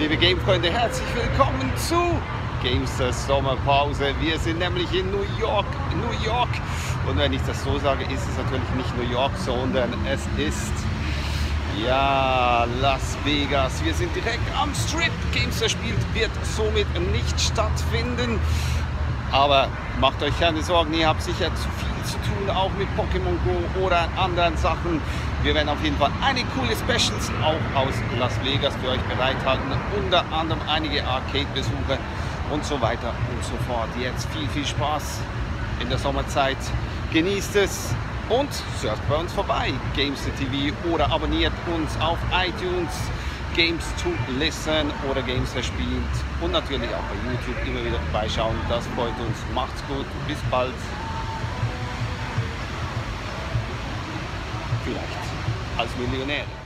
Liebe Game-Freunde, herzlich willkommen zu Gamester Sommerpause. Wir sind nämlich in New York, New York. Und wenn ich das so sage, ist es natürlich nicht New York, sondern es ist ja Las Vegas. Wir sind direkt am Strip. Gamester spielt wird somit nicht stattfinden. Aber macht euch keine Sorgen, ihr habt sicher zu viel zu tun, auch mit Pokémon Go oder anderen Sachen. Wir werden auf jeden Fall einige coole Specials auch aus Las Vegas für euch bereithalten. Unter anderem einige Arcade-Besuche und so weiter und so fort. Jetzt viel, viel Spaß in der Sommerzeit. Genießt es und surft bei uns vorbei. Games TV oder abonniert uns auf iTunes. Games to Listen oder Games verspielt und natürlich auch bei YouTube immer wieder vorbeischauen. Das freut uns. Macht's gut. Bis bald. Vielleicht als Millionäre.